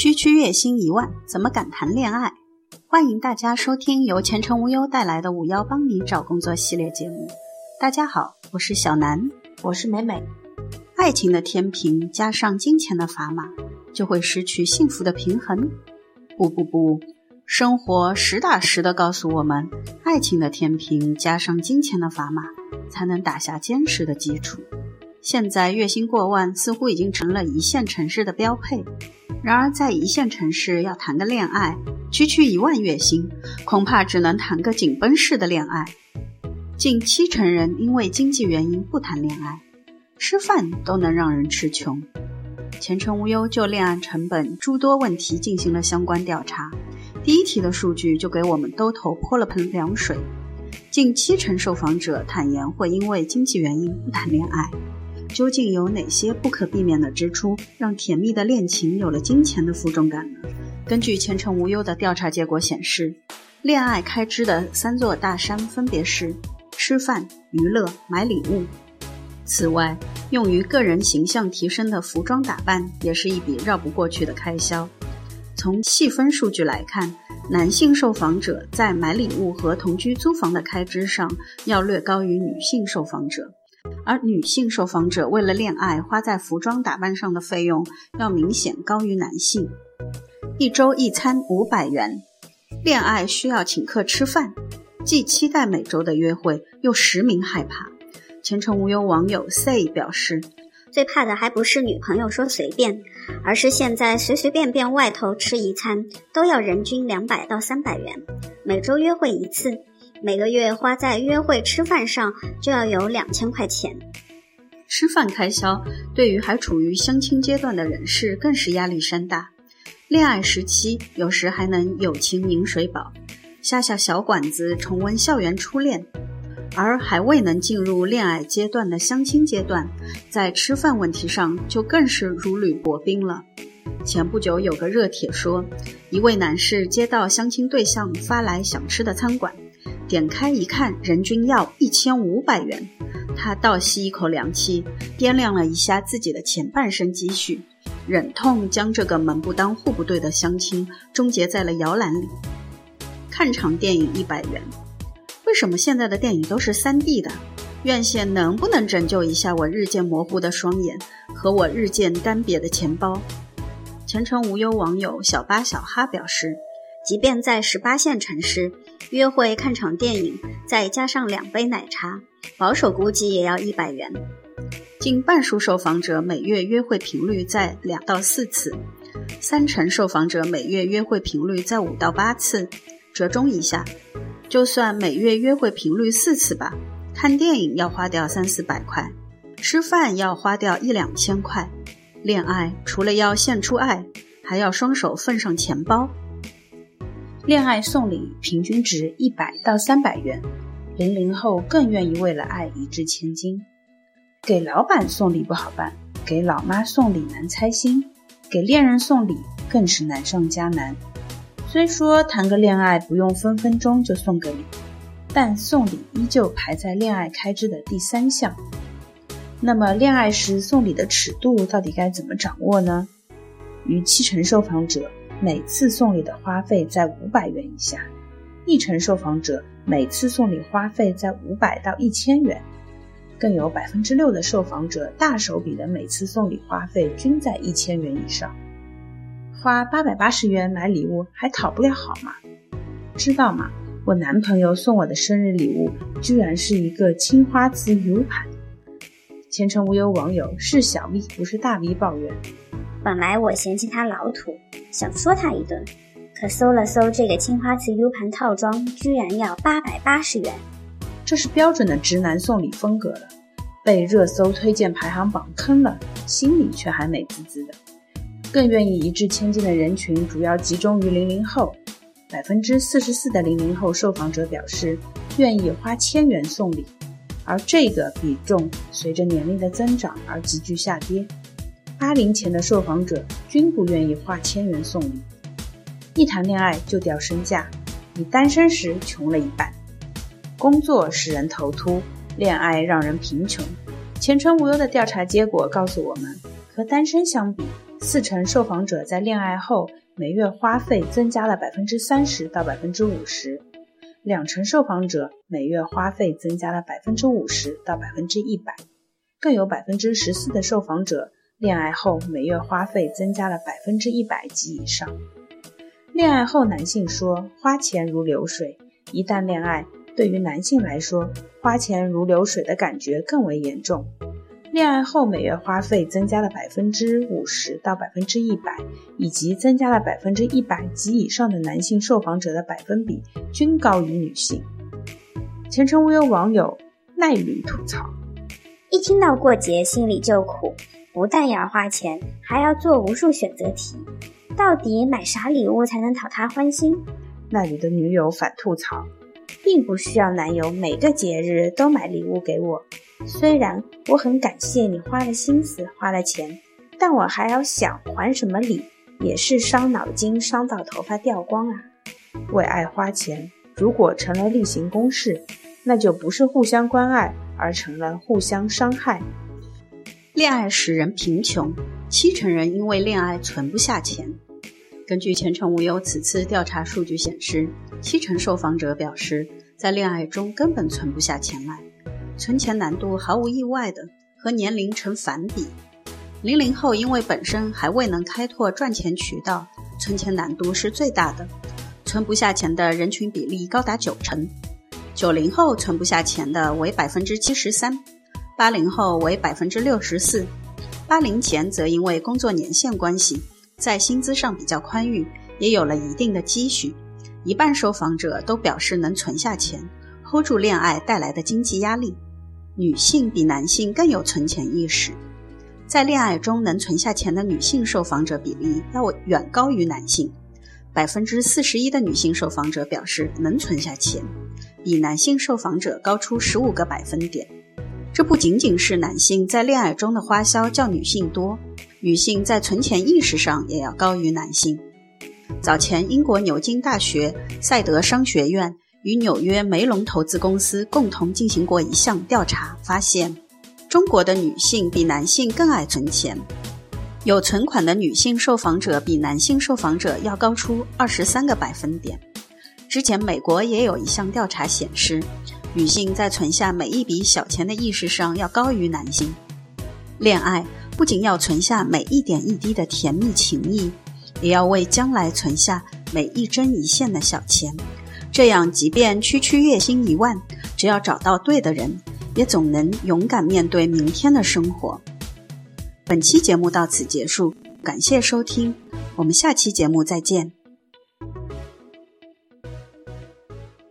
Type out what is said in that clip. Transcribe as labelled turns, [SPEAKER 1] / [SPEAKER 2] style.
[SPEAKER 1] 区区月薪一万，怎么敢谈恋爱？欢迎大家收听由前程无忧带来的“五幺帮你找工作”系列节目。大家好，我是小南，
[SPEAKER 2] 我是美美。
[SPEAKER 1] 爱情的天平加上金钱的砝码，就会失去幸福的平衡。不不不，生活实打实的告诉我们，爱情的天平加上金钱的砝码，才能打下坚实的基础。现在月薪过万似乎已经成了一线城市的标配。然而，在一线城市要谈个恋爱，区区一万月薪，恐怕只能谈个紧绷式的恋爱。近七成人因为经济原因不谈恋爱，吃饭都能让人吃穷。前程无忧就恋爱成本诸多问题进行了相关调查，第一题的数据就给我们兜头泼了盆凉水。近七成受访者坦言会因为经济原因不谈恋爱。究竟有哪些不可避免的支出，让甜蜜的恋情有了金钱的负重感呢？根据前程无忧的调查结果显示，恋爱开支的三座大山分别是吃饭、娱乐、买礼物。此外，用于个人形象提升的服装打扮也是一笔绕不过去的开销。从细分数据来看，男性受访者在买礼物和同居租房的开支上要略高于女性受访者。而女性受访者为了恋爱花在服装打扮上的费用要明显高于男性，一周一餐五百元，恋爱需要请客吃饭，既期待每周的约会，又实名害怕。前程无忧网友 say 表示，
[SPEAKER 3] 最怕的还不是女朋友说随便，而是现在随随便便外头吃一餐都要人均两百到三百元，每周约会一次。每个月花在约会吃饭上就要有两千块钱，
[SPEAKER 1] 吃饭开销对于还处于相亲阶段的人士更是压力山大。恋爱时期有时还能友情饮水饱，下下小馆子重温校园初恋；而还未能进入恋爱阶段的相亲阶段，在吃饭问题上就更是如履薄冰了。前不久有个热帖说，一位男士接到相亲对象发来想吃的餐馆。点开一看，人均要一千五百元。他倒吸一口凉气，掂量了一下自己的前半生积蓄，忍痛将这个门不当户不对的相亲终结在了摇篮里。看场电影一百元，为什么现在的电影都是三 D 的？院线能不能拯救一下我日渐模糊的双眼和我日渐干瘪的钱包？前程无忧网友小八小哈表示。
[SPEAKER 3] 即便在十八线城市，约会看场电影，再加上两杯奶茶，保守估计也要一百元。
[SPEAKER 1] 近半数受访者每月约会频率在两到四次，三成受访者每月约会频率在五到八次。折中一下，就算每月约会频率四次吧，看电影要花掉三四百块，吃饭要花掉一两千块，恋爱除了要献出爱，还要双手奉上钱包。恋爱送礼平均值一百到三百元，零零后更愿意为了爱一掷千金。给老板送礼不好办，给老妈送礼难猜心，给恋人送礼更是难上加难。虽说谈个恋爱不用分分钟就送个礼，但送礼依旧排在恋爱开支的第三项。那么恋爱时送礼的尺度到底该怎么掌握呢？逾七成受访者。每次送礼的花费在五百元以下，一成受访者每次送礼花费在五百到一千元，更有百分之六的受访者大手笔的每次送礼花费均在一千元以上。花八百八十元买礼物还讨不了好吗？知道吗？我男朋友送我的生日礼物居然是一个青花瓷 U 盘。前程无忧网友是小 V 不是大 V 抱怨。
[SPEAKER 3] 本来我嫌弃他老土，想说他一顿，可搜了搜这个青花瓷 U 盘套装，居然要八百八十元，
[SPEAKER 1] 这是标准的直男送礼风格了。被热搜推荐排行榜坑了，心里却还美滋滋的。更愿意一掷千金的人群主要集中于零零后，百分之四十四的零零后受访者表示愿意花千元送礼，而这个比重随着年龄的增长而急剧下跌。八零前的受访者均不愿意花千元送礼，一谈恋爱就掉身价，比单身时穷了一半。工作使人头秃，恋爱让人贫穷。前程无忧的调查结果告诉我们，和单身相比，
[SPEAKER 2] 四成受访者在恋爱后每月花费增加了百分之三十到百分之五十，两成受访者每月花费增加了百分之五十到百分之一百，更有百分之十四的受访者恋爱后每月花费增加了百分之一百及以上。恋爱后，男性说花钱如流水，一旦恋爱，对于男性来说，花钱如流水的感觉更为严重。恋爱后每月花费增加了百分之五十到百分之一百，以及增加了百分之一百及以上的男性受访者的百分比均高于女性。前程无忧网友奈吕吐槽：
[SPEAKER 4] 一听到过节心里就苦，不但要花钱，还要做无数选择题，到底买啥礼物才能讨他欢心？
[SPEAKER 2] 那里的女友反吐槽：
[SPEAKER 4] 并不需要男友每个节日都买礼物给我。虽然我很感谢你花了心思花了钱，但我还要想还什么礼，也是伤脑筋伤到头发掉光啊！
[SPEAKER 2] 为爱花钱，如果成了例行公事，那就不是互相关爱，而成了互相伤害。
[SPEAKER 1] 恋爱使人贫穷，七成人因为恋爱存不下钱。根据前程无忧此次调查数据显示，七成受访者表示，在恋爱中根本存不下钱来。存钱难度毫无意外的和年龄成反比。零零后因为本身还未能开拓赚钱渠道，存钱难度是最大的，存不下钱的人群比例高达九成。九零后存不下钱的为百分之七十三，八零后为百分之六十四。八零前则因为工作年限关系，在薪资上比较宽裕，也有了一定的积蓄。一半受访者都表示能存下钱，hold 住恋爱带来的经济压力。女性比男性更有存钱意识，在恋爱中能存下钱的女性受访者比例要远高于男性。百分之四十一的女性受访者表示能存下钱，比男性受访者高出十五个百分点。这不仅仅是男性在恋爱中的花销较女性多，女性在存钱意识上也要高于男性。早前，英国牛津大学赛德商学院。与纽约梅隆投资公司共同进行过一项调查，发现中国的女性比男性更爱存钱，有存款的女性受访者比男性受访者要高出二十三个百分点。之前美国也有一项调查显示，女性在存下每一笔小钱的意识上要高于男性。恋爱不仅要存下每一点一滴的甜蜜情谊，也要为将来存下每一针一线的小钱。这样，即便区区月薪一万，只要找到对的人，也总能勇敢面对明天的生活。本期节目到此结束，感谢收听，我们下期节目再见。